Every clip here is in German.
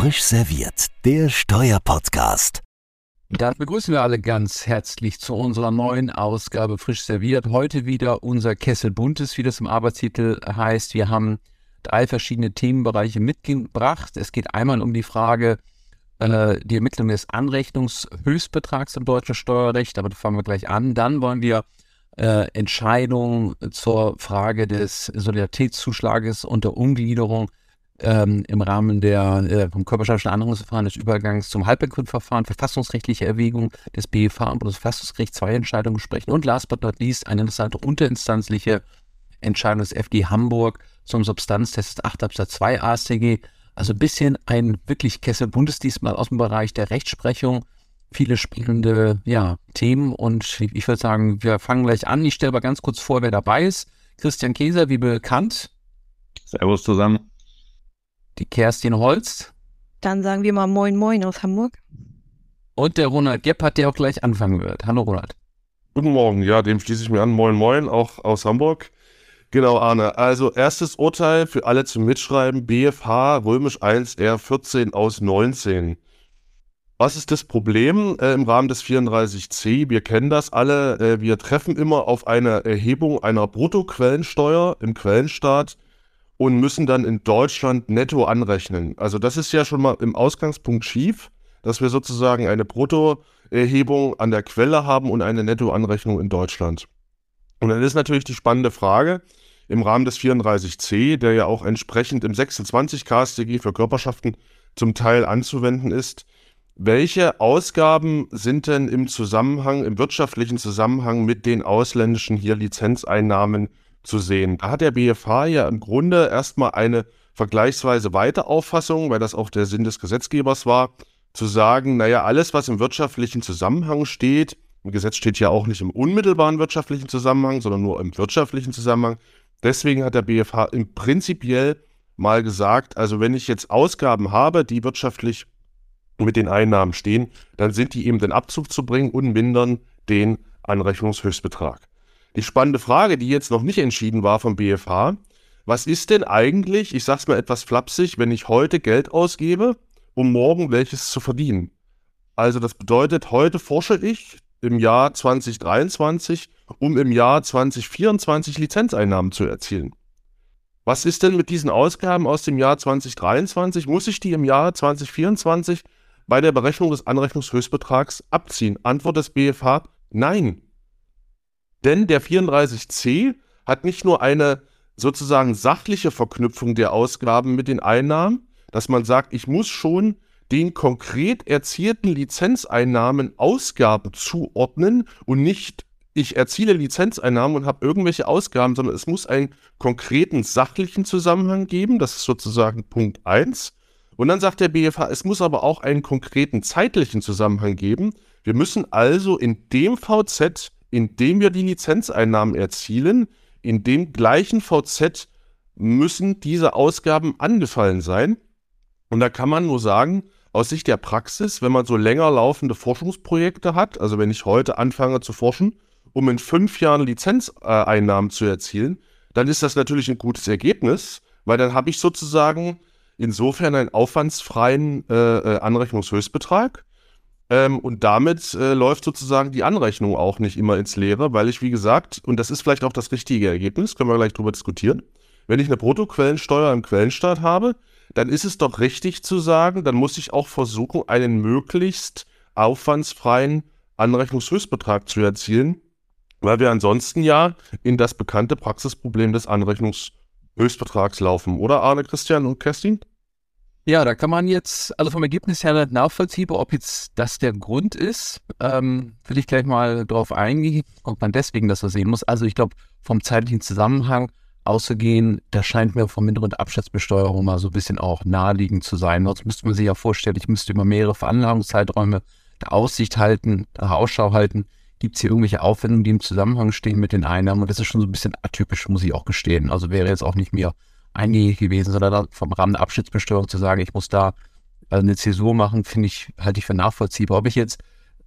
Frisch serviert, der Steuerpodcast. Dann begrüßen wir alle ganz herzlich zu unserer neuen Ausgabe Frisch serviert. Heute wieder unser Kessel Buntes, wie das im Arbeitstitel heißt. Wir haben drei verschiedene Themenbereiche mitgebracht. Es geht einmal um die Frage, äh, die Ermittlung des Anrechnungshöchstbetrags im deutschen Steuerrecht. Damit fangen wir gleich an. Dann wollen wir äh, Entscheidungen zur Frage des Solidaritätszuschlages und der Umgliederung ähm, im Rahmen der, äh, vom körperschaftlichen Anrechnungsverfahren des Übergangs zum Halbbankrundverfahren verfassungsrechtliche Erwägung des BFH und Bundesverfassungsgericht zwei Entscheidungen sprechen und last but not least eine interessante unterinstanzliche Entscheidung des FG Hamburg zum Substanztest des 8 Absatz 2 AStG. Also ein bisschen ein wirklich Kessel Bundesdienst mal aus dem Bereich der Rechtsprechung. Viele spannende ja, Themen und ich würde sagen, wir fangen gleich an. Ich stelle aber ganz kurz vor, wer dabei ist. Christian Käser, wie bekannt. Servus zusammen die Kerstin Holz. Dann sagen wir mal Moin Moin aus Hamburg. Und der Ronald Gebhardt, der auch gleich anfangen wird. Hallo Ronald. Guten Morgen, ja, dem schließe ich mir an. Moin Moin, auch aus Hamburg. Genau, Arne. Also erstes Urteil für alle zum Mitschreiben, BFH Römisch 1 R 14 aus 19. Was ist das Problem äh, im Rahmen des 34c? Wir kennen das alle. Äh, wir treffen immer auf eine Erhebung einer Bruttoquellensteuer im Quellenstaat und müssen dann in Deutschland netto anrechnen. Also das ist ja schon mal im Ausgangspunkt schief, dass wir sozusagen eine Bruttoerhebung an der Quelle haben und eine Nettoanrechnung in Deutschland. Und dann ist natürlich die spannende Frage im Rahmen des 34c, der ja auch entsprechend im 26 KStG für Körperschaften zum Teil anzuwenden ist, welche Ausgaben sind denn im Zusammenhang, im wirtschaftlichen Zusammenhang mit den ausländischen hier Lizenzeinnahmen zu sehen. Da hat der BFH ja im Grunde erstmal eine vergleichsweise weite Auffassung, weil das auch der Sinn des Gesetzgebers war, zu sagen, naja, alles, was im wirtschaftlichen Zusammenhang steht, im Gesetz steht ja auch nicht im unmittelbaren wirtschaftlichen Zusammenhang, sondern nur im wirtschaftlichen Zusammenhang. Deswegen hat der BFH im prinzipiell mal gesagt, also wenn ich jetzt Ausgaben habe, die wirtschaftlich mit den Einnahmen stehen, dann sind die eben den Abzug zu bringen und mindern den Anrechnungshöchstbetrag. Die spannende Frage, die jetzt noch nicht entschieden war vom BFH, was ist denn eigentlich, ich sag's mal etwas flapsig, wenn ich heute Geld ausgebe, um morgen welches zu verdienen? Also das bedeutet, heute forsche ich im Jahr 2023, um im Jahr 2024 Lizenzeinnahmen zu erzielen. Was ist denn mit diesen Ausgaben aus dem Jahr 2023? Muss ich die im Jahr 2024 bei der Berechnung des Anrechnungshöchstbetrags abziehen? Antwort des BFH, nein. Denn der 34c hat nicht nur eine sozusagen sachliche Verknüpfung der Ausgaben mit den Einnahmen, dass man sagt, ich muss schon den konkret erzielten Lizenzeinnahmen Ausgabe zuordnen und nicht ich erziele Lizenzeinnahmen und habe irgendwelche Ausgaben, sondern es muss einen konkreten sachlichen Zusammenhang geben. Das ist sozusagen Punkt 1. Und dann sagt der BFH, es muss aber auch einen konkreten zeitlichen Zusammenhang geben. Wir müssen also in dem VZ indem wir die Lizenzeinnahmen erzielen, in dem gleichen VZ müssen diese Ausgaben angefallen sein. Und da kann man nur sagen, aus Sicht der Praxis, wenn man so länger laufende Forschungsprojekte hat, also wenn ich heute anfange zu forschen, um in fünf Jahren Lizenzeinnahmen zu erzielen, dann ist das natürlich ein gutes Ergebnis, weil dann habe ich sozusagen insofern einen aufwandsfreien äh, äh Anrechnungshöchstbetrag ähm, und damit äh, läuft sozusagen die Anrechnung auch nicht immer ins Leere, weil ich, wie gesagt, und das ist vielleicht auch das richtige Ergebnis, können wir gleich drüber diskutieren, wenn ich eine Bruttoquellensteuer im Quellenstaat habe, dann ist es doch richtig zu sagen, dann muss ich auch versuchen, einen möglichst aufwandsfreien Anrechnungshöchstbetrag zu erzielen, weil wir ansonsten ja in das bekannte Praxisproblem des Anrechnungshöchstbetrags laufen. Oder Arne, Christian und Kerstin? Ja, da kann man jetzt, also vom Ergebnis her nachvollziehbar, ob jetzt das der Grund ist. Ähm, will ich gleich mal drauf eingehen, ob man deswegen das so sehen muss. Also ich glaube, vom zeitlichen Zusammenhang auszugehen, da scheint mir vom Hintergrund Abschätzbesteuerung mal so ein bisschen auch naheliegend zu sein. Sonst müsste man sich ja vorstellen, ich müsste über mehrere Veranlagungszeiträume der Aussicht halten, der Ausschau halten. Gibt es hier irgendwelche Aufwendungen, die im Zusammenhang stehen mit den Einnahmen? Und das ist schon so ein bisschen atypisch, muss ich auch gestehen. Also wäre jetzt auch nicht mehr eingängig gewesen, sondern vom Rahmen der Abschnittsbesteuerung zu sagen, ich muss da äh, eine Zäsur machen, finde ich, halte ich für nachvollziehbar. Ob ich jetzt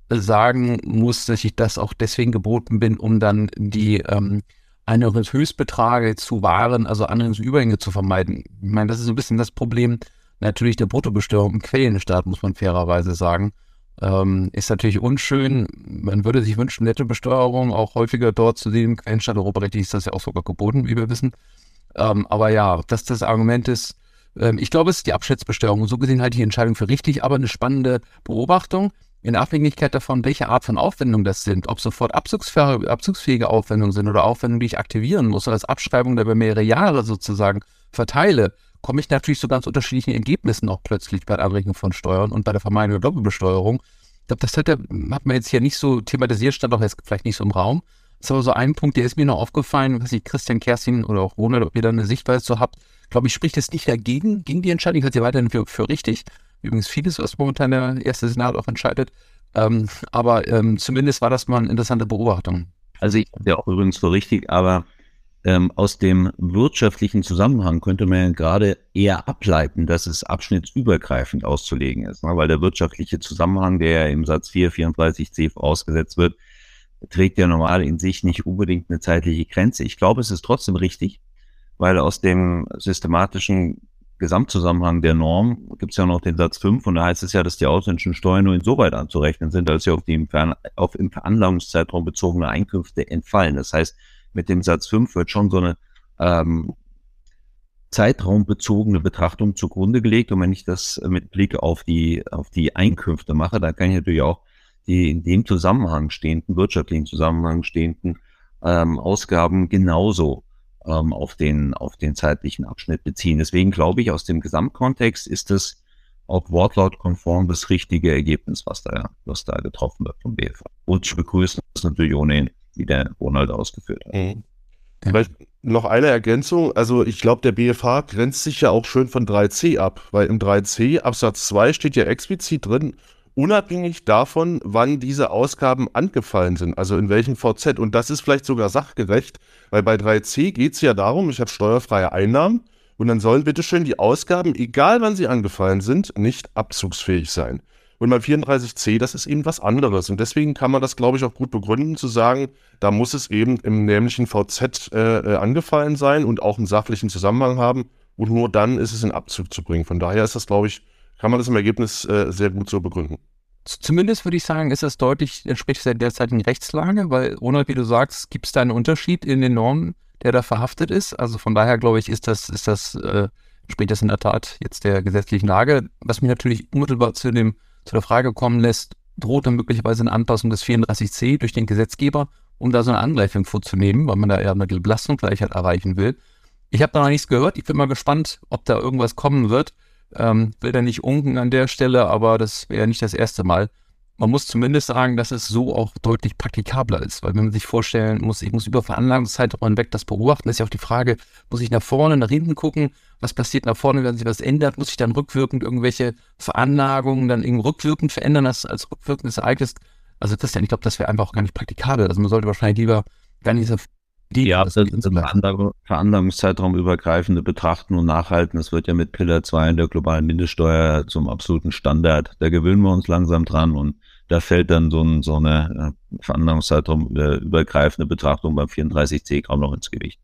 sagen muss, dass ich das auch deswegen geboten bin, um dann die ähm, Höchstbeträge zu wahren, also Anrechnungsübergänge zu vermeiden. Ich meine, das ist ein bisschen das Problem, natürlich der Bruttobesteuerung im Quellenstaat, muss man fairerweise sagen. Ähm, ist natürlich unschön. Man würde sich wünschen, Nettobesteuerung auch häufiger dort zu sehen. Im Quellenstaat europarechtlich ist das ja auch sogar geboten, wie wir wissen. Ähm, aber ja, dass das Argument ist, ähm, ich glaube, es ist die Abschätzbesteuerung. Und so gesehen halte ich die Entscheidung für richtig, aber eine spannende Beobachtung in Abhängigkeit davon, welche Art von Aufwendungen das sind, ob sofort abzugsfähige, Aufwendungen sind oder Aufwendungen, die ich aktivieren muss oder als Abschreibung über mehrere Jahre sozusagen verteile, komme ich natürlich zu ganz unterschiedlichen Ergebnissen auch plötzlich bei der Anrechnung von Steuern und bei der Vermeidung der Doppelbesteuerung. Ich glaube, das hat, der, hat man jetzt hier nicht so thematisiert, stand auch jetzt vielleicht nicht so im Raum. Aber so ein Punkt, der ist mir noch aufgefallen, was ich Christian Kerstin oder auch Ronald, ob ihr da eine Sichtweise so habt. Glaube ich, spricht das nicht dagegen, gegen die Entscheidung. Ich halte sie weiterhin für, für richtig. Übrigens vieles, was momentan der erste Senat auch entscheidet. Ähm, aber ähm, zumindest war das mal eine interessante Beobachtung. Also ich ja auch übrigens für richtig, aber ähm, aus dem wirtschaftlichen Zusammenhang könnte man ja gerade eher ableiten, dass es abschnittsübergreifend auszulegen ist, ne? weil der wirtschaftliche Zusammenhang, der im Satz 4, 34c vorausgesetzt wird, trägt ja normal in sich nicht unbedingt eine zeitliche Grenze. Ich glaube, es ist trotzdem richtig, weil aus dem systematischen Gesamtzusammenhang der Norm gibt es ja noch den Satz 5 und da heißt es ja, dass die ausländischen Steuern nur insoweit anzurechnen sind, als sie auf die im, Fern auf im Veranlagungszeitraum bezogene Einkünfte entfallen. Das heißt, mit dem Satz 5 wird schon so eine ähm, zeitraumbezogene Betrachtung zugrunde gelegt. Und wenn ich das mit Blick auf die, auf die Einkünfte mache, dann kann ich natürlich auch die in dem Zusammenhang stehenden, wirtschaftlichen Zusammenhang stehenden ähm, Ausgaben genauso ähm, auf, den, auf den zeitlichen Abschnitt beziehen. Deswegen glaube ich, aus dem Gesamtkontext ist es auch wortlautkonform das richtige Ergebnis, was da, was da getroffen wird vom BFH. Und ich begrüße das natürlich ohnehin wie der Ronald ausgeführt hat. Mhm. Vielleicht noch eine Ergänzung. Also ich glaube, der BFH grenzt sich ja auch schön von 3c ab, weil im 3c Absatz 2 steht ja explizit drin, unabhängig davon, wann diese Ausgaben angefallen sind, also in welchem VZ. Und das ist vielleicht sogar sachgerecht, weil bei 3c geht es ja darum, ich habe steuerfreie Einnahmen und dann sollen bitteschön die Ausgaben, egal wann sie angefallen sind, nicht abzugsfähig sein. Und beim 34c, das ist eben was anderes. Und deswegen kann man das, glaube ich, auch gut begründen, zu sagen, da muss es eben im nämlichen VZ äh, äh, angefallen sein und auch einen sachlichen Zusammenhang haben. Und nur dann ist es in Abzug zu bringen. Von daher ist das, glaube ich, kann man das im Ergebnis äh, sehr gut so begründen. Zumindest würde ich sagen, ist das deutlich, entspricht der derzeitigen Rechtslage, weil, ohne wie du sagst, gibt es da einen Unterschied in den Normen, der da verhaftet ist. Also von daher, glaube ich, ist das, ist das, äh, entspricht das in der Tat jetzt der gesetzlichen Lage. Was mich natürlich unmittelbar zu dem zu der Frage kommen lässt, droht dann möglicherweise eine Anpassung des 34c durch den Gesetzgeber, um da so eine Angleichung vorzunehmen, weil man da eher eine Belastungsgleichheit erreichen will. Ich habe da noch nichts gehört. Ich bin mal gespannt, ob da irgendwas kommen wird. Ähm, will da nicht unken an der Stelle, aber das wäre nicht das erste Mal man muss zumindest sagen, dass es so auch deutlich praktikabler ist, weil wenn man sich vorstellen muss, ich muss über Veranlagungszeitraum hinweg das beobachten, ist ja auch die Frage, muss ich nach vorne, nach hinten gucken, was passiert nach vorne, wenn sich was ändert, muss ich dann rückwirkend irgendwelche Veranlagungen dann irgendwie rückwirkend verändern, als, als rückwirkendes Ereignis. Also Christian, ich glaube, das wäre einfach auch gar nicht praktikabel. Also man sollte wahrscheinlich lieber gar nicht so die ja, das, das Veranlagungszeitraum übergreifende betrachten und nachhalten. Das wird ja mit Pillar 2 in der globalen Mindeststeuer zum absoluten Standard. Da gewöhnen wir uns langsam dran und da fällt dann so, ein, so eine äh, Veranlagungszeitraum äh, übergreifende Betrachtung beim 34c kaum noch ins Gewicht.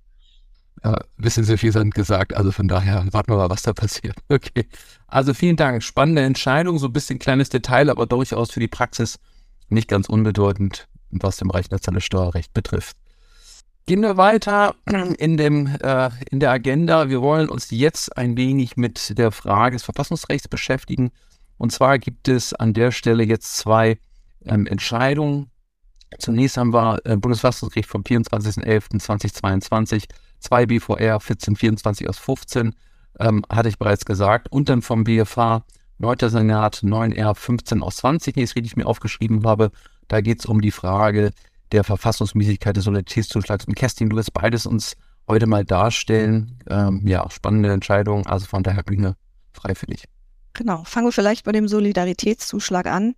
Ja, bisschen suffisant gesagt. Also von daher warten wir mal, was da passiert. Okay. Also vielen Dank. Spannende Entscheidung, so ein bisschen kleines Detail, aber durchaus für die Praxis nicht ganz unbedeutend, was dem Bereich nationales Steuerrecht betrifft. Gehen wir weiter in, dem, äh, in der Agenda. Wir wollen uns jetzt ein wenig mit der Frage des Verfassungsrechts beschäftigen. Und zwar gibt es an der Stelle jetzt zwei ähm, Entscheidungen. Zunächst haben wir äh, Bundesverfassungsgericht vom 24.11.2022, 2 BVR 1424 aus 15, ähm, hatte ich bereits gesagt, und dann vom BFH 9. Senat 9R 15 aus 20, die ich richtig mir aufgeschrieben habe. Da geht es um die Frage, der Verfassungsmäßigkeit des Solidaritätszuschlags. Und Kerstin, du wirst beides uns heute mal darstellen. Ähm, ja, spannende Entscheidung. Also von daher Bühne frei für dich. Genau. Fangen wir vielleicht bei dem Solidaritätszuschlag an.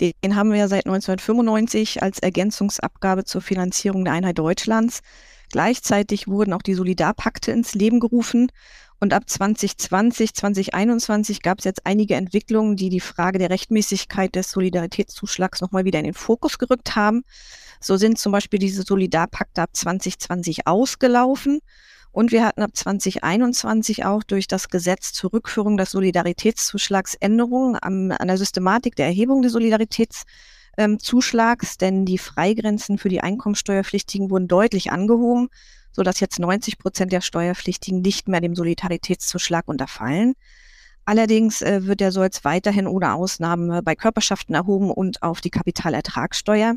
Den haben wir ja seit 1995 als Ergänzungsabgabe zur Finanzierung der Einheit Deutschlands. Gleichzeitig wurden auch die Solidarpakte ins Leben gerufen. Und ab 2020, 2021 gab es jetzt einige Entwicklungen, die die Frage der Rechtmäßigkeit des Solidaritätszuschlags nochmal wieder in den Fokus gerückt haben. So sind zum Beispiel diese Solidarpakte ab 2020 ausgelaufen Und wir hatten ab 2021 auch durch das Gesetz zur Rückführung des Solidaritätszuschlags Änderungen an, an der Systematik der Erhebung des Solidaritätszuschlags, ähm, denn die Freigrenzen für die Einkommensteuerpflichtigen wurden deutlich angehoben, sodass jetzt 90 Prozent der Steuerpflichtigen nicht mehr dem Solidaritätszuschlag unterfallen. Allerdings äh, wird der Solz weiterhin ohne Ausnahme bei Körperschaften erhoben und auf die Kapitalertragssteuer.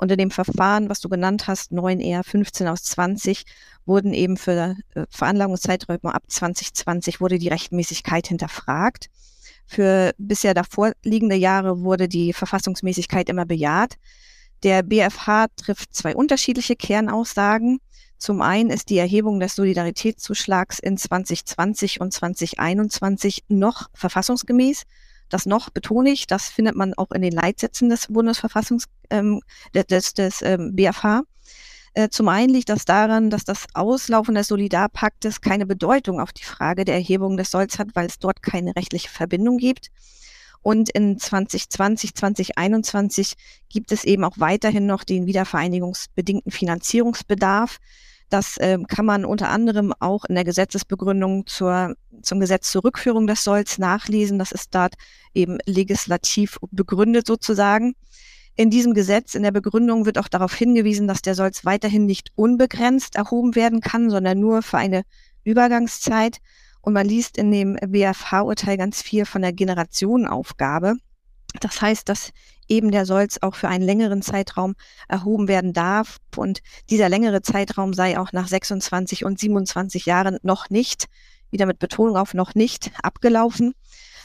In dem Verfahren, was du genannt hast, 9 eher 15 aus 20, wurden eben für äh, Veranlagungszeiträume ab 2020 wurde die Rechtmäßigkeit hinterfragt. Für bisher davor liegende Jahre wurde die Verfassungsmäßigkeit immer bejaht. Der BFH trifft zwei unterschiedliche Kernaussagen. Zum einen ist die Erhebung des Solidaritätszuschlags in 2020 und 2021 noch verfassungsgemäß. Das noch betone ich, das findet man auch in den Leitsätzen des Bundesverfassungs ähm, des, des ähm, BFH. Äh, zum einen liegt das daran, dass das Auslaufen des Solidarpaktes keine Bedeutung auf die Frage der Erhebung des Solls hat, weil es dort keine rechtliche Verbindung gibt. Und in 2020, 2021 gibt es eben auch weiterhin noch den wiedervereinigungsbedingten Finanzierungsbedarf. Das äh, kann man unter anderem auch in der Gesetzesbegründung zur, zum Gesetz zur Rückführung des Solls nachlesen. Das ist dort eben legislativ begründet sozusagen. In diesem Gesetz, in der Begründung wird auch darauf hingewiesen, dass der Solz weiterhin nicht unbegrenzt erhoben werden kann, sondern nur für eine Übergangszeit. Und man liest in dem BFH-Urteil ganz viel von der Generationenaufgabe. Das heißt, dass eben der Solz auch für einen längeren Zeitraum erhoben werden darf. Und dieser längere Zeitraum sei auch nach 26 und 27 Jahren noch nicht, wieder mit Betonung auf noch nicht, abgelaufen.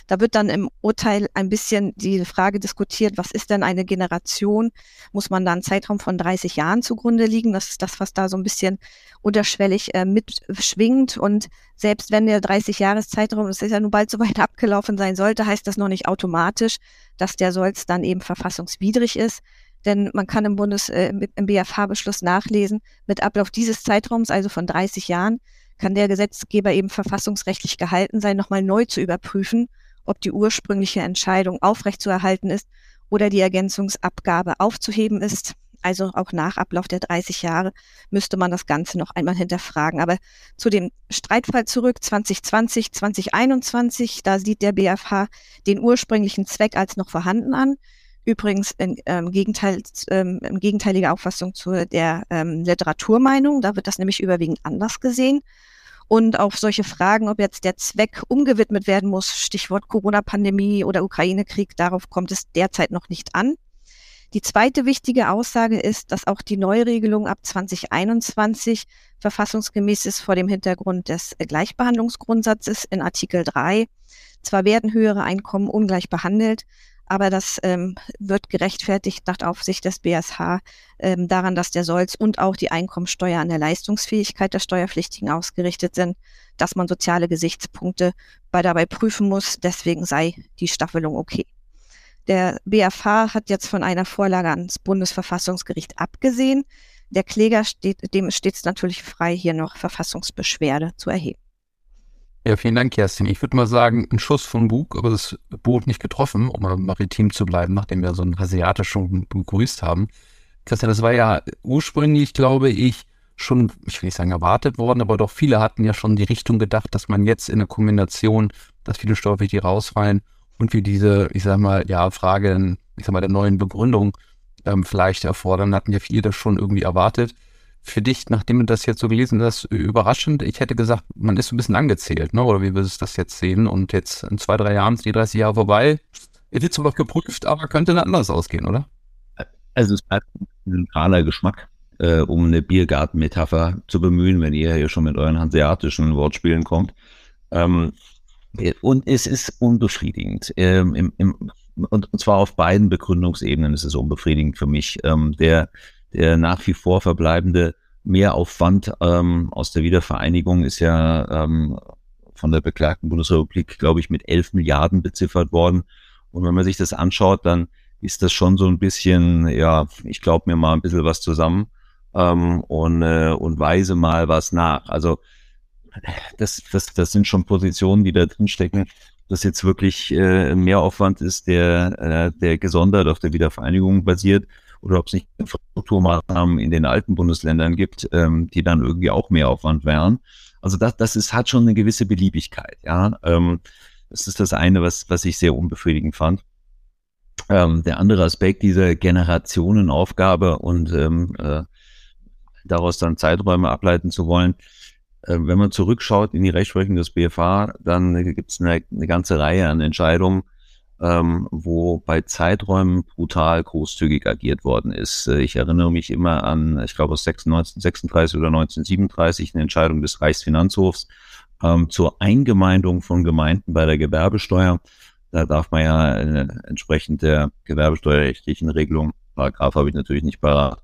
Da wird dann im Urteil ein bisschen die Frage diskutiert, was ist denn eine Generation? Muss man da einen Zeitraum von 30 Jahren zugrunde liegen? Das ist das, was da so ein bisschen unterschwellig äh, mitschwingt. Und selbst wenn der 30 Jahreszeitraum, das ist ja nun bald so weit abgelaufen sein sollte, heißt das noch nicht automatisch, dass der Solz dann eben verfassungswidrig ist. Denn man kann im Bundes, äh, im BFH-Beschluss nachlesen, mit Ablauf dieses Zeitraums, also von 30 Jahren, kann der Gesetzgeber eben verfassungsrechtlich gehalten sein, nochmal neu zu überprüfen ob die ursprüngliche Entscheidung aufrechtzuerhalten ist oder die Ergänzungsabgabe aufzuheben ist. Also auch nach Ablauf der 30 Jahre müsste man das Ganze noch einmal hinterfragen. Aber zu dem Streitfall zurück 2020, 2021, da sieht der BFH den ursprünglichen Zweck als noch vorhanden an. Übrigens in, ähm, Gegenteil, ähm, gegenteiliger Auffassung zu der ähm, Literaturmeinung. Da wird das nämlich überwiegend anders gesehen. Und auf solche Fragen, ob jetzt der Zweck umgewidmet werden muss, Stichwort Corona-Pandemie oder Ukraine-Krieg, darauf kommt es derzeit noch nicht an. Die zweite wichtige Aussage ist, dass auch die Neuregelung ab 2021 verfassungsgemäß ist vor dem Hintergrund des Gleichbehandlungsgrundsatzes in Artikel 3. Zwar werden höhere Einkommen ungleich behandelt, aber das ähm, wird gerechtfertigt nach Aufsicht des BSH ähm, daran, dass der Solz und auch die Einkommensteuer an der Leistungsfähigkeit der Steuerpflichtigen ausgerichtet sind, dass man soziale Gesichtspunkte bei dabei prüfen muss. Deswegen sei die Staffelung okay. Der BFH hat jetzt von einer Vorlage ans Bundesverfassungsgericht abgesehen. Der Kläger steht, dem steht es natürlich frei, hier noch Verfassungsbeschwerde zu erheben. Ja, vielen Dank, Kerstin. Ich würde mal sagen, ein Schuss vom Bug, aber das Boot nicht getroffen, um mal maritim zu bleiben, nachdem wir so einen asiatischen begrüßt haben. Christian, das war ja ursprünglich, glaube ich, schon, ich will nicht sagen erwartet worden, aber doch viele hatten ja schon die Richtung gedacht, dass man jetzt in der Kombination, dass viele Steuerpflichtige rausfallen und wir diese, ich sag mal, ja, Frage, ich sag mal, der neuen Begründung ähm, vielleicht erfordern, hatten ja viele das schon irgendwie erwartet für dich, nachdem du das jetzt so gelesen hast, überraschend? Ich hätte gesagt, man ist so ein bisschen angezählt, ne? oder wie würdest du das jetzt sehen? Und jetzt in zwei, drei Jahren sind die 30 Jahre vorbei. Ihr wird zwar geprüft, aber könnte anders ausgehen, oder? Also es bleibt ein neutraler Geschmack, äh, um eine Biergarten-Metapher zu bemühen, wenn ihr hier schon mit euren hanseatischen Wortspielen kommt. Ähm, und es ist unbefriedigend. Ähm, im, im, und, und zwar auf beiden Begründungsebenen ist es unbefriedigend für mich. Ähm, der der nach wie vor verbleibende Mehraufwand ähm, aus der Wiedervereinigung ist ja ähm, von der beklagten Bundesrepublik, glaube ich, mit 11 Milliarden beziffert worden. Und wenn man sich das anschaut, dann ist das schon so ein bisschen, ja, ich glaube mir mal ein bisschen was zusammen ähm, und, äh, und weise mal was nach. Also das, das, das sind schon Positionen, die da drin stecken, dass jetzt wirklich äh, ein Mehraufwand ist, der, äh, der gesondert auf der Wiedervereinigung basiert oder ob es nicht Infrastrukturmaßnahmen in den alten Bundesländern gibt, ähm, die dann irgendwie auch mehr Aufwand wären. Also das, das ist, hat schon eine gewisse Beliebigkeit. Ja, ähm, das ist das eine, was, was ich sehr unbefriedigend fand. Ähm, der andere Aspekt dieser Generationenaufgabe und ähm, äh, daraus dann Zeiträume ableiten zu wollen, äh, wenn man zurückschaut in die Rechtsprechung des BFH, dann gibt es eine, eine ganze Reihe an Entscheidungen, ähm, wo bei Zeiträumen brutal großzügig agiert worden ist. Äh, ich erinnere mich immer an, ich glaube aus 1936 oder 1937, eine Entscheidung des Reichsfinanzhofs ähm, zur Eingemeindung von Gemeinden bei der Gewerbesteuer. Da darf man ja äh, entsprechend der gewerbesteuerrechtlichen Regelung, Paragraph habe ich natürlich nicht parat,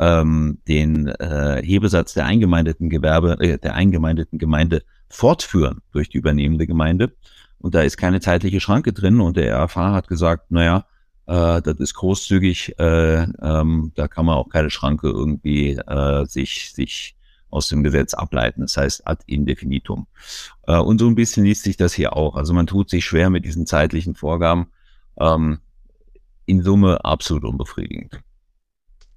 ähm, den äh, Hebesatz der eingemeindeten Gewerbe, äh, der eingemeindeten Gemeinde fortführen durch die übernehmende Gemeinde. Und da ist keine zeitliche Schranke drin und der RFH hat gesagt, naja, äh, das ist großzügig, äh, ähm, da kann man auch keine Schranke irgendwie äh, sich, sich aus dem Gesetz ableiten. Das heißt ad infinitum. Äh, und so ein bisschen liest sich das hier auch. Also man tut sich schwer mit diesen zeitlichen Vorgaben. Ähm, in Summe absolut unbefriedigend.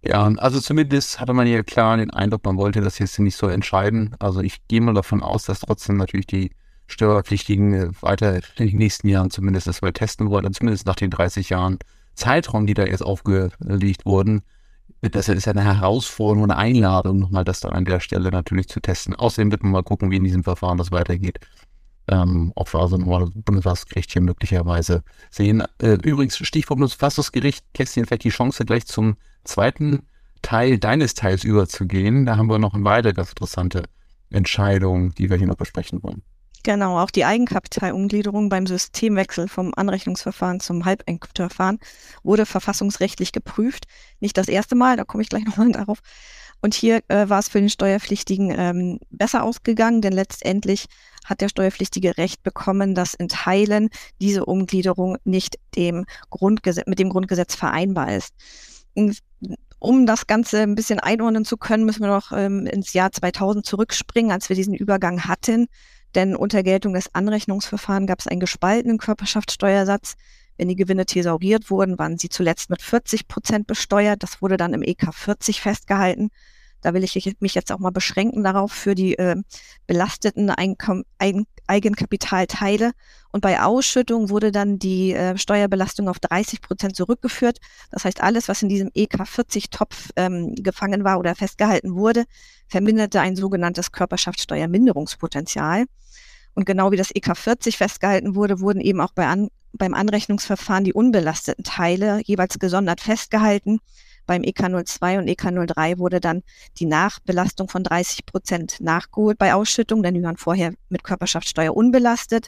Ja, also zumindest hatte man hier klar den Eindruck, man wollte das jetzt nicht so entscheiden. Also ich gehe mal davon aus, dass trotzdem natürlich die Steuerpflichtigen äh, weiter in den nächsten Jahren zumindest das mal testen wollen, zumindest nach den 30 Jahren Zeitraum, die da jetzt aufgelegt wurden. Das ist ja eine Herausforderung, eine Einladung, nochmal das dann an der Stelle natürlich zu testen. Außerdem wird man mal gucken, wie in diesem Verfahren das weitergeht. Ähm, ob wir also nochmal das Bundesverfassungsgericht hier möglicherweise sehen. Äh, übrigens, Stichwort Bundesverfassungsgericht, Kästchen, vielleicht die Chance, gleich zum zweiten Teil deines Teils überzugehen. Da haben wir noch eine weitere ganz interessante Entscheidung, die wir hier noch besprechen wollen. Genau, auch die Eigenkapitalumgliederung beim Systemwechsel vom Anrechnungsverfahren zum Halbendverfahren wurde verfassungsrechtlich geprüft. Nicht das erste Mal, da komme ich gleich nochmal darauf. Und hier äh, war es für den Steuerpflichtigen ähm, besser ausgegangen, denn letztendlich hat der Steuerpflichtige Recht bekommen, dass in Teilen diese Umgliederung nicht dem Grundgesetz, mit dem Grundgesetz vereinbar ist. Um das Ganze ein bisschen einordnen zu können, müssen wir noch ähm, ins Jahr 2000 zurückspringen, als wir diesen Übergang hatten. Denn unter Geltung des Anrechnungsverfahrens gab es einen gespaltenen Körperschaftssteuersatz. Wenn die Gewinne thesauriert wurden, waren sie zuletzt mit 40 Prozent besteuert. Das wurde dann im EK 40 festgehalten. Da will ich mich jetzt auch mal beschränken darauf für die äh, belasteten Einkom Eigen Eigenkapitalteile. Und bei Ausschüttung wurde dann die äh, Steuerbelastung auf 30 Prozent zurückgeführt. Das heißt, alles, was in diesem EK 40-Topf ähm, gefangen war oder festgehalten wurde, verminderte ein sogenanntes Körperschaftssteuerminderungspotenzial. Und genau wie das EK 40 festgehalten wurde, wurden eben auch bei an, beim Anrechnungsverfahren die unbelasteten Teile jeweils gesondert festgehalten. Beim EK02 und EK03 wurde dann die Nachbelastung von 30 Prozent nachgeholt bei Ausschüttung, denn die waren vorher mit Körperschaftssteuer unbelastet.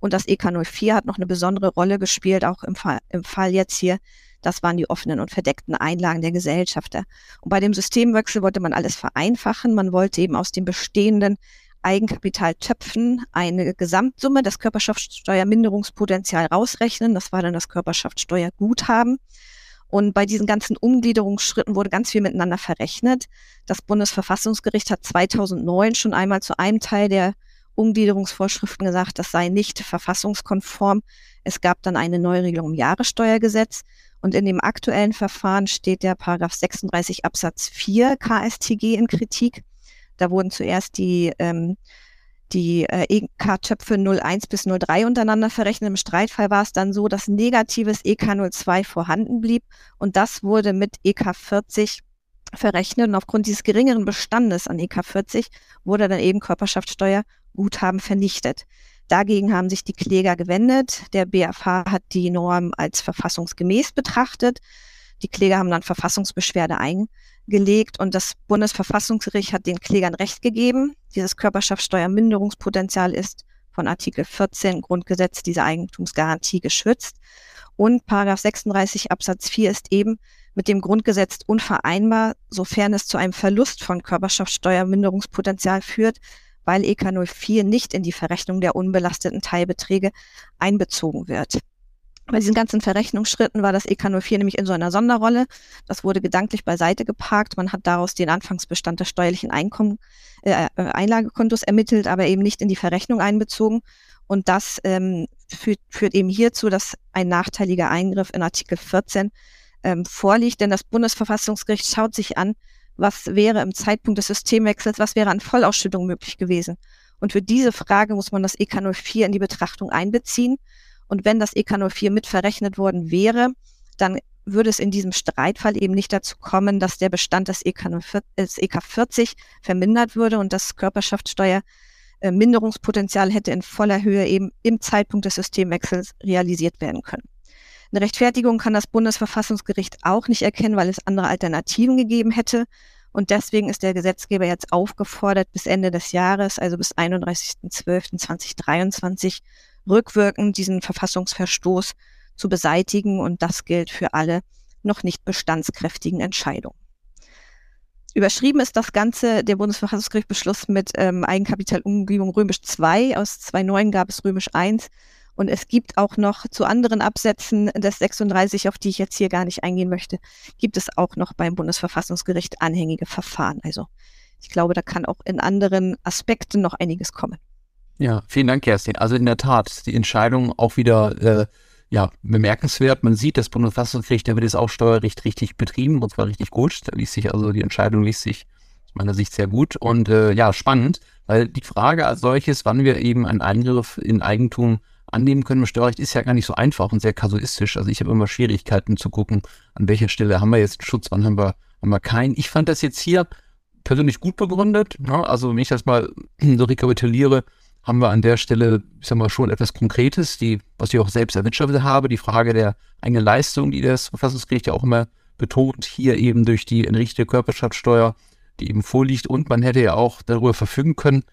Und das EK04 hat noch eine besondere Rolle gespielt, auch im Fall, im Fall jetzt hier. Das waren die offenen und verdeckten Einlagen der Gesellschafter. Und bei dem Systemwechsel wollte man alles vereinfachen. Man wollte eben aus den bestehenden Eigenkapitaltöpfen eine Gesamtsumme, das Körperschaftssteuerminderungspotenzial rausrechnen. Das war dann das Körperschaftssteuerguthaben. Und bei diesen ganzen Umgliederungsschritten wurde ganz viel miteinander verrechnet. Das Bundesverfassungsgericht hat 2009 schon einmal zu einem Teil der Umgliederungsvorschriften gesagt, das sei nicht verfassungskonform. Es gab dann eine Neuregelung im Jahressteuergesetz. Und in dem aktuellen Verfahren steht der Paragraph 36 Absatz 4 KSTG in Kritik. Da wurden zuerst die ähm, die äh, EK-Töpfe 01 bis 03 untereinander verrechnet. Im Streitfall war es dann so, dass negatives EK02 vorhanden blieb und das wurde mit EK40 verrechnet und aufgrund dieses geringeren Bestandes an EK40 wurde dann eben Körperschaftssteuerguthaben vernichtet. Dagegen haben sich die Kläger gewendet. Der BFH hat die Norm als verfassungsgemäß betrachtet. Die Kläger haben dann Verfassungsbeschwerde eingelegt und das Bundesverfassungsgericht hat den Klägern Recht gegeben. Dieses Körperschaftssteuerminderungspotenzial ist von Artikel 14 Grundgesetz dieser Eigentumsgarantie geschützt. Und Paragraph 36 Absatz 4 ist eben mit dem Grundgesetz unvereinbar, sofern es zu einem Verlust von Körperschaftssteuerminderungspotenzial führt, weil EK 04 nicht in die Verrechnung der unbelasteten Teilbeträge einbezogen wird. Bei diesen ganzen Verrechnungsschritten war das EK04 nämlich in so einer Sonderrolle. Das wurde gedanklich beiseite geparkt. Man hat daraus den Anfangsbestand des steuerlichen Einkommen, äh, äh, Einlagekontos ermittelt, aber eben nicht in die Verrechnung einbezogen. Und das ähm, führt, führt eben hierzu, dass ein nachteiliger Eingriff in Artikel 14 ähm, vorliegt, denn das Bundesverfassungsgericht schaut sich an, was wäre im Zeitpunkt des Systemwechsels, was wäre an Vollausschüttung möglich gewesen. Und für diese Frage muss man das EK 04 in die Betrachtung einbeziehen. Und wenn das EK 04 mit verrechnet worden wäre, dann würde es in diesem Streitfall eben nicht dazu kommen, dass der Bestand des EK, 40 vermindert würde und das Körperschaftssteuer äh, hätte in voller Höhe eben im Zeitpunkt des Systemwechsels realisiert werden können. Eine Rechtfertigung kann das Bundesverfassungsgericht auch nicht erkennen, weil es andere Alternativen gegeben hätte. Und deswegen ist der Gesetzgeber jetzt aufgefordert, bis Ende des Jahres, also bis 31.12.2023, rückwirkend diesen Verfassungsverstoß zu beseitigen. Und das gilt für alle noch nicht bestandskräftigen Entscheidungen. Überschrieben ist das Ganze der Bundesverfassungsgerichtsbeschluss mit ähm, Eigenkapitalumgebung römisch 2. Aus 2.9 gab es römisch 1. Und es gibt auch noch zu anderen Absätzen des 36, auf die ich jetzt hier gar nicht eingehen möchte, gibt es auch noch beim Bundesverfassungsgericht anhängige Verfahren. Also ich glaube, da kann auch in anderen Aspekten noch einiges kommen. Ja, vielen Dank, Kerstin. Also in der Tat, die Entscheidung auch wieder äh, ja, bemerkenswert. Man sieht, das Bundesverfassungsgericht, da wird jetzt auch Steuerrecht richtig betrieben und zwar richtig gut. Da liest sich also die Entscheidung liest sich aus meiner Sicht sehr gut und äh, ja, spannend, weil die Frage als solches, wann wir eben einen Eingriff in Eigentum annehmen können im Steuerrecht, ist ja gar nicht so einfach und sehr kasuistisch. Also ich habe immer Schwierigkeiten zu gucken, an welcher Stelle haben wir jetzt Schutz, wann haben wir, haben wir keinen. Ich fand das jetzt hier persönlich gut begründet. Ne? Also wenn ich das mal so rekapituliere, haben wir an der Stelle, ich sag mal, schon etwas Konkretes, die, was ich auch selbst erwirtschaftet habe, die Frage der eigenen Leistung, die das Verfassungsgericht ja auch immer betont, hier eben durch die entrichtete Körperschaftssteuer, die eben vorliegt und man hätte ja auch darüber verfügen können,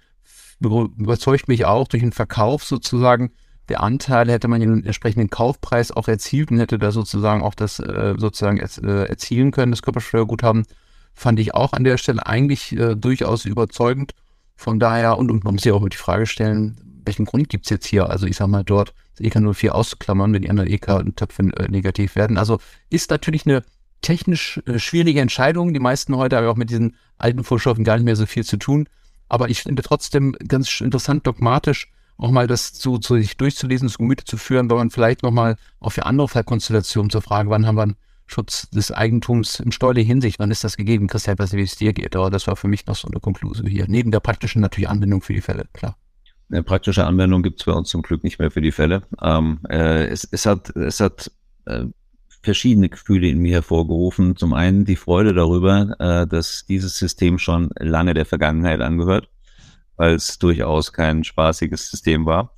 überzeugt mich auch durch den Verkauf sozusagen der Anteile hätte man den entsprechenden Kaufpreis auch erzielt und hätte da sozusagen auch das äh, sozusagen äh, erzielen können, das Körpersteuerguthaben, fand ich auch an der Stelle eigentlich äh, durchaus überzeugend. Von daher, und, und man muss sich auch immer die Frage stellen, welchen Grund gibt es jetzt hier? Also ich sag mal, dort das EK 04 auszuklammern, wenn die anderen EK-Töpfe äh, negativ werden. Also ist natürlich eine technisch äh, schwierige Entscheidung. Die meisten heute haben auch mit diesen alten Vorschriften gar nicht mehr so viel zu tun. Aber ich finde trotzdem ganz interessant dogmatisch, auch mal das zu, zu sich durchzulesen, zu Gemüte zu führen, weil man vielleicht nochmal auch für andere Fallkonstellationen zur Frage, wann haben wir Schutz des Eigentums in steuerlicher Hinsicht, wann ist das gegeben? Christian, nicht, wie es dir geht, aber das war für mich noch so eine Konklusion hier. Neben der praktischen natürlich Anwendung für die Fälle, klar. Eine praktische Anwendung gibt es bei uns zum Glück nicht mehr für die Fälle. Ähm, äh, es, es hat, es hat äh, verschiedene Gefühle in mir hervorgerufen. Zum einen die Freude darüber, äh, dass dieses System schon lange der Vergangenheit angehört weil es durchaus kein spaßiges System war.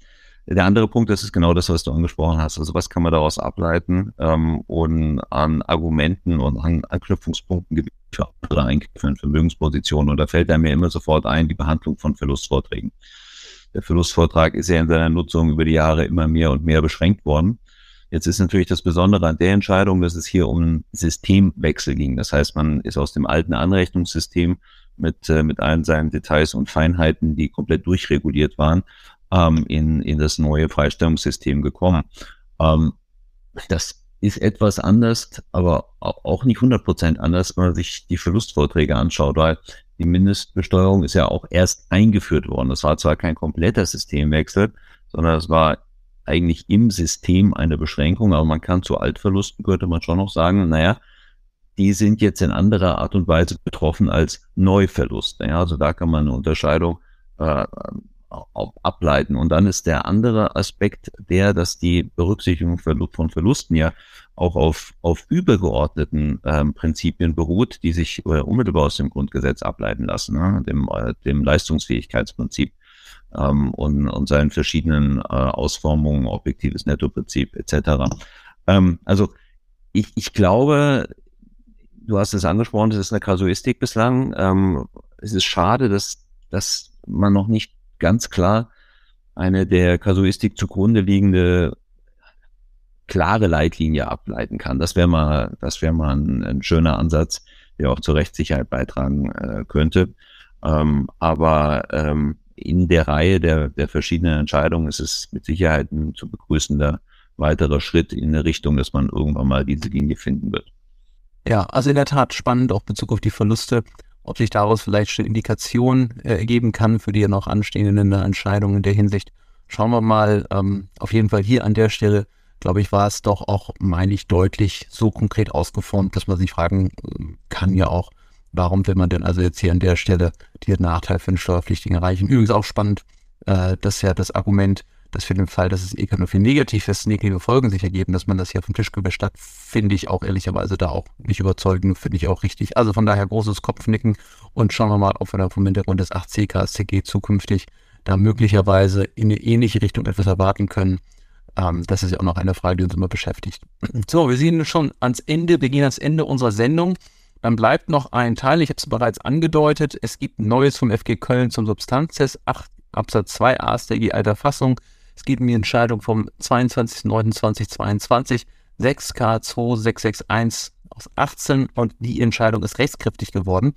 Der andere Punkt, das ist genau das, was du angesprochen hast. Also was kann man daraus ableiten ähm, und an Argumenten und an Anknüpfungspunkten gibt für andere Eingriffe in Vermögenspositionen. Und da fällt einem ja immer sofort ein, die Behandlung von Verlustvorträgen. Der Verlustvortrag ist ja in seiner Nutzung über die Jahre immer mehr und mehr beschränkt worden. Jetzt ist natürlich das Besondere an der Entscheidung, dass es hier um einen Systemwechsel ging. Das heißt, man ist aus dem alten Anrechnungssystem mit, äh, mit allen seinen Details und Feinheiten, die komplett durchreguliert waren, ähm, in, in das neue Freistellungssystem gekommen. Ähm, das ist etwas anders, aber auch nicht 100% anders, wenn man sich die Verlustvorträge anschaut, weil die Mindestbesteuerung ist ja auch erst eingeführt worden. Das war zwar kein kompletter Systemwechsel, sondern es war eigentlich im System eine Beschränkung, aber man kann zu Altverlusten, könnte man schon noch sagen, naja, die sind jetzt in anderer Art und Weise betroffen als Neuverlust. Ja, also da kann man eine Unterscheidung äh, ableiten. Und dann ist der andere Aspekt der, dass die Berücksichtigung von Verlusten ja auch auf, auf übergeordneten ähm, Prinzipien beruht, die sich äh, unmittelbar aus dem Grundgesetz ableiten lassen, ne? dem, äh, dem Leistungsfähigkeitsprinzip ähm, und, und seinen verschiedenen äh, Ausformungen, objektives Nettoprinzip etc. Ähm, also ich, ich glaube, du hast es angesprochen, das ist eine Kasuistik bislang. Ähm, es ist schade, dass, dass man noch nicht ganz klar eine der Kasuistik zugrunde liegende klare Leitlinie ableiten kann. Das wäre mal, das wäre mal ein, ein, schöner Ansatz, der auch zur Rechtssicherheit beitragen äh, könnte. Ähm, aber ähm, in der Reihe der, der verschiedenen Entscheidungen ist es mit Sicherheit ein zu begrüßender weiterer Schritt in eine Richtung, dass man irgendwann mal diese Linie finden wird. Ja, also in der Tat spannend, auch Bezug auf die Verluste, ob sich daraus vielleicht schon Indikationen äh, ergeben kann für die noch anstehenden Entscheidungen in der Hinsicht. Schauen wir mal, ähm, auf jeden Fall hier an der Stelle glaube ich, war es doch auch, meine ich, deutlich so konkret ausgeformt, dass man sich fragen äh, kann ja auch, warum will man denn also jetzt hier an der Stelle den Nachteil für den Steuerpflichtigen erreichen? Übrigens auch spannend, äh, dass ja das Argument, dass für den Fall, dass es eh nur viel Negatives, negative Folgen sich ergeben, dass man das hier den Tisch gewischt hat, finde ich auch ehrlicherweise da auch nicht überzeugend, finde ich auch richtig. Also von daher großes Kopfnicken und schauen wir mal, ob wir da vom Hintergrund des 8C KSTG zukünftig da möglicherweise in eine ähnliche Richtung etwas erwarten können. Ähm, das ist ja auch noch eine Frage, die uns immer beschäftigt. So, wir sehen schon ans Ende, wir gehen ans Ende unserer Sendung. Dann bleibt noch ein Teil, ich habe es bereits angedeutet, es gibt Neues vom FG Köln zum Substanztest 8 Absatz 2 AStG alter Fassung. Es um die Entscheidung vom 22.09.2022 6K2661 aus 18 und die Entscheidung ist rechtskräftig geworden.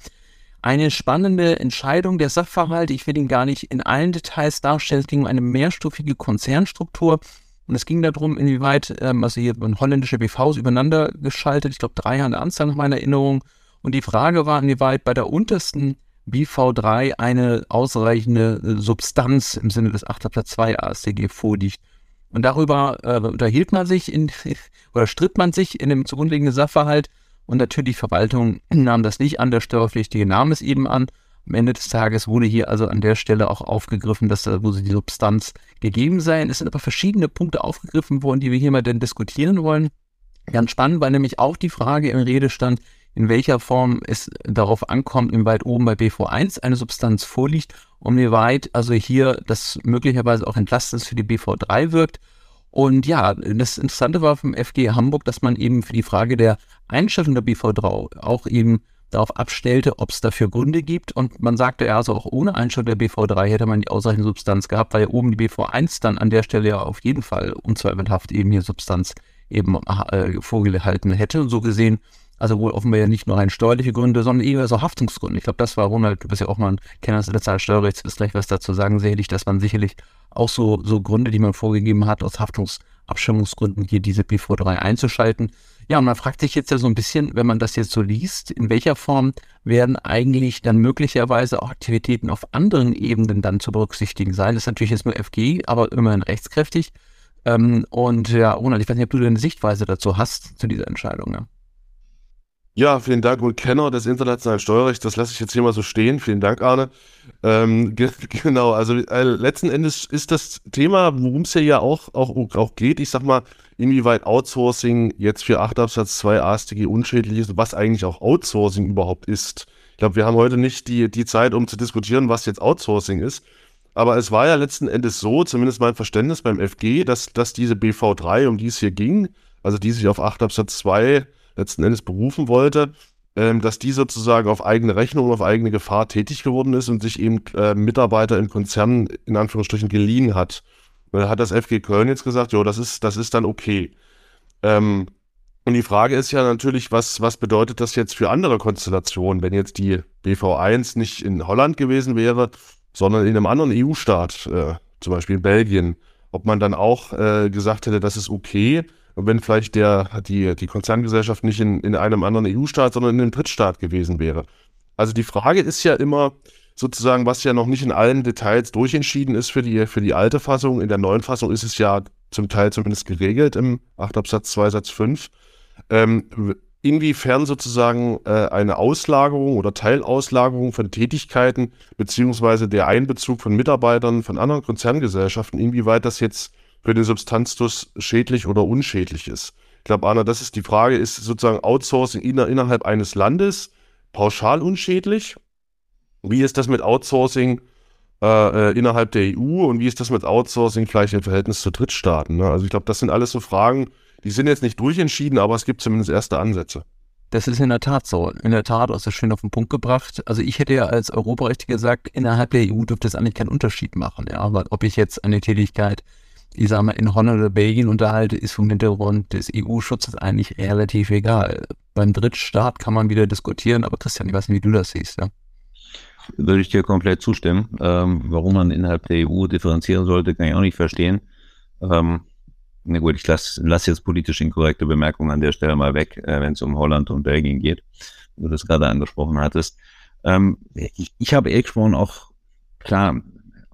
Eine spannende Entscheidung der Sachverhalte. Ich will ihn gar nicht in allen Details darstellen. Es ging um eine mehrstufige Konzernstruktur. Und es ging darum, inwieweit, ähm, also hier wurden holländische BVs übereinander geschaltet. Ich glaube, drei an der Anzahl nach meiner Erinnerung. Und die Frage war, inwieweit bei der untersten BV3 eine ausreichende äh, Substanz im Sinne des 8. Platz 2 AStG vorliegt. Und darüber äh, unterhielt man sich in, oder stritt man sich in dem zugrunde liegenden Sachverhalt und natürlich, die Verwaltung nahm das nicht an, der Steuerpflichtige nahm es eben an. Am Ende des Tages wurde hier also an der Stelle auch aufgegriffen, dass da, wo sie die Substanz gegeben sei. Es sind aber verschiedene Punkte aufgegriffen worden, die wir hier mal denn diskutieren wollen. Ganz spannend war nämlich auch die Frage im Redestand, in welcher Form es darauf ankommt, inwieweit oben bei BV1 eine Substanz vorliegt und wie weit also hier das möglicherweise auch entlastend für die BV3 wirkt. Und ja, das Interessante war vom FG Hamburg, dass man eben für die Frage der Einstellung der BV3 auch eben darauf abstellte, ob es dafür Gründe gibt. Und man sagte ja, also auch ohne Einstellung der BV3 hätte man die ausreichende Substanz gehabt, weil ja oben die BV1 dann an der Stelle ja auf jeden Fall unzweifelhaft eben hier Substanz eben äh, vorgehalten hätte. Und so gesehen, also wohl offenbar ja nicht nur rein steuerliche Gründe, sondern eher so Haftungsgründe. Ich glaube, das war Ronald, du bist ja auch mal ein Kenner des Steuerrechts, wirst gleich was dazu sagen, sicherlich, dass man sicherlich auch so, so Gründe, die man vorgegeben hat, aus Haftungsabschirmungsgründen hier diese BV3 einzuschalten. Ja, und man fragt sich jetzt ja so ein bisschen, wenn man das jetzt so liest, in welcher Form werden eigentlich dann möglicherweise auch Aktivitäten auf anderen Ebenen dann zu berücksichtigen sein. Das ist natürlich jetzt nur FG, aber immerhin rechtskräftig. Ähm, und ja, Ronald, ich weiß nicht, ob du eine Sichtweise dazu hast, zu dieser Entscheidung. Ja. Ja, vielen Dank und Kenner des internationalen Steuerrechts, das lasse ich jetzt hier mal so stehen. Vielen Dank, Arne. Ähm, ge genau, also äh, letzten Endes ist das Thema, worum es ja auch, auch, auch geht, ich sag mal, inwieweit Outsourcing jetzt für 8 Absatz 2 AStG unschädlich ist, was eigentlich auch Outsourcing überhaupt ist. Ich glaube, wir haben heute nicht die, die Zeit, um zu diskutieren, was jetzt Outsourcing ist. Aber es war ja letzten Endes so, zumindest mein Verständnis beim FG, dass, dass diese BV3, um die es hier ging, also die sich auf 8 Absatz 2 letzten Endes berufen wollte, ähm, dass die sozusagen auf eigene Rechnung, auf eigene Gefahr tätig geworden ist und sich eben äh, Mitarbeiter in Konzernen in Anführungsstrichen geliehen hat. Und da hat das FG Köln jetzt gesagt, jo, das ist, das ist dann okay. Ähm, und die Frage ist ja natürlich, was, was bedeutet das jetzt für andere Konstellationen, wenn jetzt die BV1 nicht in Holland gewesen wäre, sondern in einem anderen EU-Staat, äh, zum Beispiel in Belgien, ob man dann auch äh, gesagt hätte, das ist okay, wenn vielleicht der, die, die Konzerngesellschaft nicht in, in einem anderen EU-Staat, sondern in einem Drittstaat gewesen wäre. Also die Frage ist ja immer sozusagen, was ja noch nicht in allen Details durchentschieden ist für die, für die alte Fassung. In der neuen Fassung ist es ja zum Teil zumindest geregelt im 8 Absatz 2 Satz 5. Ähm, inwiefern sozusagen äh, eine Auslagerung oder Teilauslagerung von Tätigkeiten beziehungsweise der Einbezug von Mitarbeitern von anderen Konzerngesellschaften, inwieweit das jetzt für den Substanzfluss schädlich oder unschädlich ist. Ich glaube, Anna, das ist die Frage, ist sozusagen Outsourcing inner, innerhalb eines Landes pauschal unschädlich? Wie ist das mit Outsourcing äh, äh innerhalb der EU und wie ist das mit Outsourcing vielleicht im Verhältnis zu Drittstaaten? Ne? Also ich glaube, das sind alles so Fragen, die sind jetzt nicht durchentschieden, aber es gibt zumindest erste Ansätze. Das ist in der Tat so. In der Tat, hast du schön auf den Punkt gebracht. Also ich hätte ja als Europarechtler gesagt, innerhalb der EU dürfte es eigentlich keinen Unterschied machen. Ja, aber ob ich jetzt eine Tätigkeit ich sage mal, in Holland oder Belgien unterhalte, ist vom Hintergrund des EU-Schutzes eigentlich relativ egal. Beim Drittstaat kann man wieder diskutieren, aber Christian, ich weiß nicht, wie du das siehst. Ja? Würde ich dir komplett zustimmen. Ähm, warum man innerhalb der EU differenzieren sollte, kann ich auch nicht verstehen. Ähm, na gut, ich lasse lass jetzt politisch inkorrekte Bemerkungen an der Stelle mal weg, äh, wenn es um Holland und Belgien geht, wie du das gerade angesprochen hattest. Ähm, ich, ich habe ehrlich gesprochen auch, klar,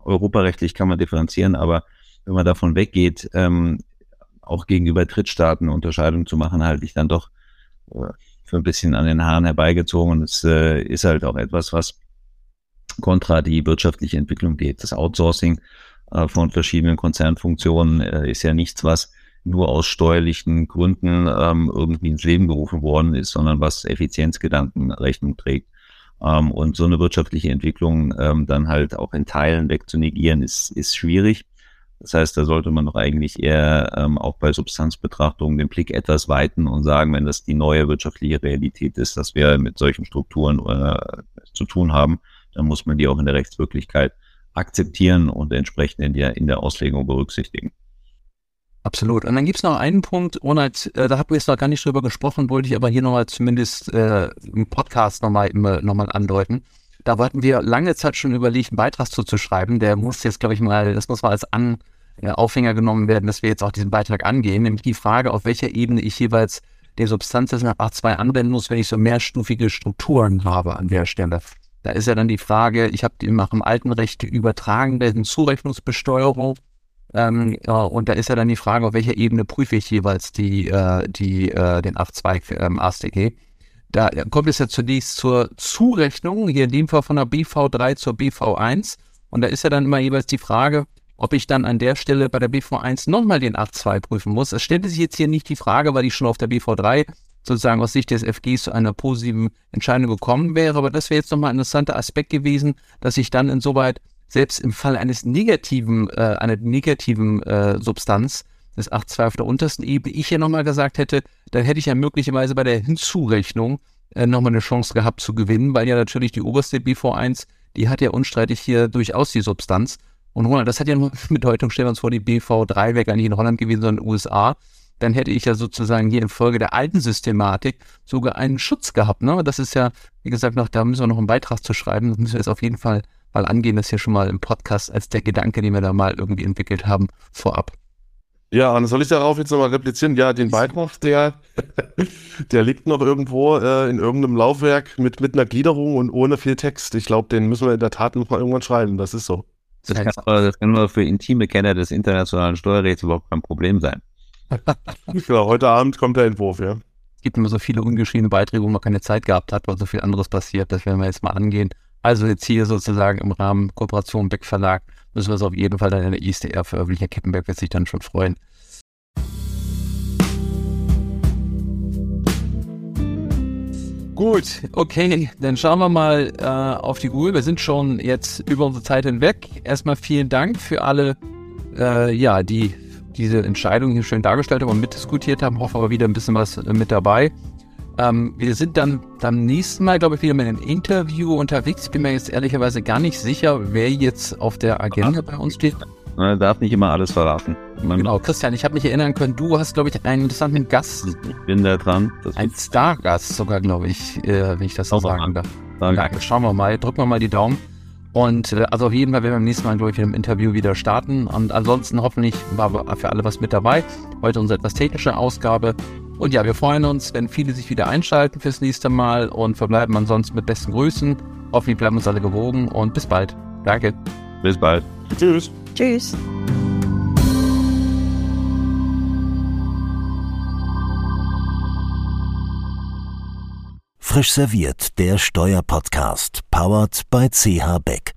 europarechtlich kann man differenzieren, aber wenn man davon weggeht, ähm, auch gegenüber Drittstaaten Unterscheidung zu machen, halte ich dann doch äh, für ein bisschen an den Haaren herbeigezogen. Und es äh, ist halt auch etwas, was kontra die wirtschaftliche Entwicklung geht. Das Outsourcing äh, von verschiedenen Konzernfunktionen äh, ist ja nichts, was nur aus steuerlichen Gründen ähm, irgendwie ins Leben gerufen worden ist, sondern was Effizienzgedanken Rechnung trägt. Ähm, und so eine wirtschaftliche Entwicklung ähm, dann halt auch in Teilen wegzunegieren, ist, ist schwierig. Das heißt, da sollte man doch eigentlich eher ähm, auch bei Substanzbetrachtungen den Blick etwas weiten und sagen, wenn das die neue wirtschaftliche Realität ist, dass wir mit solchen Strukturen äh, zu tun haben, dann muss man die auch in der Rechtswirklichkeit akzeptieren und entsprechend in der, in der Auslegung berücksichtigen. Absolut. Und dann gibt es noch einen Punkt, Ronald, äh, da haben wir jetzt noch gar nicht drüber gesprochen, wollte ich aber hier nochmal zumindest äh, im Podcast nochmal noch mal andeuten. Da wollten wir lange Zeit schon überlegt, einen Beitrag zuzuschreiben. Der muss jetzt, glaube ich, mal, das muss mal als An, äh, Aufhänger genommen werden, dass wir jetzt auch diesen Beitrag angehen. Nämlich die Frage, auf welcher Ebene ich jeweils der Substanz des nach 8.2 anwenden muss, wenn ich so mehrstufige Strukturen habe an der Stelle. Da ist ja dann die Frage, ich habe nach dem alten Recht übertragene Zurechnungsbesteuerung ähm, ja, und da ist ja dann die Frage, auf welcher Ebene prüfe ich jeweils die, äh, die, äh, den 8.2 ähm, AStG. Da kommt es ja zunächst zur Zurechnung, hier in dem Fall von der BV3 zur BV1. Und da ist ja dann immer jeweils die Frage, ob ich dann an der Stelle bei der BV1 nochmal den 8.2 prüfen muss. Es stellte sich jetzt hier nicht die Frage, weil ich schon auf der BV3 sozusagen aus Sicht des FGs zu einer positiven Entscheidung gekommen wäre. Aber das wäre jetzt nochmal ein interessanter Aspekt gewesen, dass ich dann insoweit selbst im Fall eines negativen, äh, einer negativen äh, Substanz des 8.2 auf der untersten Ebene, ich ja nochmal gesagt hätte, dann hätte ich ja möglicherweise bei der Hinzurechnung äh, nochmal eine Chance gehabt zu gewinnen, weil ja natürlich die oberste BV1, die hat ja unstreitig hier durchaus die Substanz. Und Ronald, das hat ja nur Bedeutung, stellen wir uns vor, die BV3 wäre gar nicht in Holland gewesen, sondern in den USA. Dann hätte ich ja sozusagen hier infolge der alten Systematik sogar einen Schutz gehabt. Ne? Das ist ja, wie gesagt, noch, da müssen wir noch einen Beitrag zu schreiben. Das müssen wir jetzt auf jeden Fall mal angehen, das hier schon mal im Podcast als der Gedanke, den wir da mal irgendwie entwickelt haben, vorab. Ja, und soll ich darauf jetzt nochmal replizieren? Ja, den Beitrag, der, der liegt noch irgendwo äh, in irgendeinem Laufwerk mit, mit einer Gliederung und ohne viel Text. Ich glaube, den müssen wir in der Tat noch mal irgendwann schreiben. Das ist so. Das kann, aber, das kann nur für intime Kenner des internationalen Steuerrechts überhaupt kein Problem sein. genau, heute Abend kommt der Entwurf, ja. Es gibt immer so viele ungeschriebene Beiträge, wo man keine Zeit gehabt hat, weil so viel anderes passiert. Das werden wir jetzt mal angehen. Also jetzt hier sozusagen im Rahmen Kooperation Beck Verlag müssen wir es auf jeden Fall dann in der ISDR veröffentlichen. Herr Kippenberg wird sich dann schon freuen. Gut, okay, dann schauen wir mal äh, auf die Uhr. Wir sind schon jetzt über unsere Zeit hinweg. Erstmal vielen Dank für alle, äh, ja, die diese Entscheidung hier schön dargestellt haben und mitdiskutiert haben. Hoffe aber wieder ein bisschen was mit dabei. Ähm, wir sind dann beim nächsten Mal, glaube ich, wieder mit einem Interview unterwegs. Bin mir jetzt ehrlicherweise gar nicht sicher, wer jetzt auf der Agenda bei uns steht. Man darf nicht immer alles verraten. Man genau, Christian, ich habe mich erinnern können, du hast, glaube ich, einen interessanten Gast. Ich bin da dran. Ein Stargast sogar, glaube ich, äh, wenn ich das so sagen darf. Danke. Schauen wir mal, drücken wir mal die Daumen. Und äh, also auf jeden Fall werden wir beim nächsten Mal, glaube ich, mit dem Interview wieder starten. Und ansonsten hoffentlich war für alle was mit dabei. Heute unsere etwas technische Ausgabe. Und ja, wir freuen uns, wenn viele sich wieder einschalten fürs nächste Mal und verbleiben ansonsten mit besten Grüßen. Hoffentlich bleiben uns alle gewogen und bis bald. Danke. Bis bald. Tschüss. Tschüss. Frisch serviert, der Steuerpodcast, powered by CH Beck.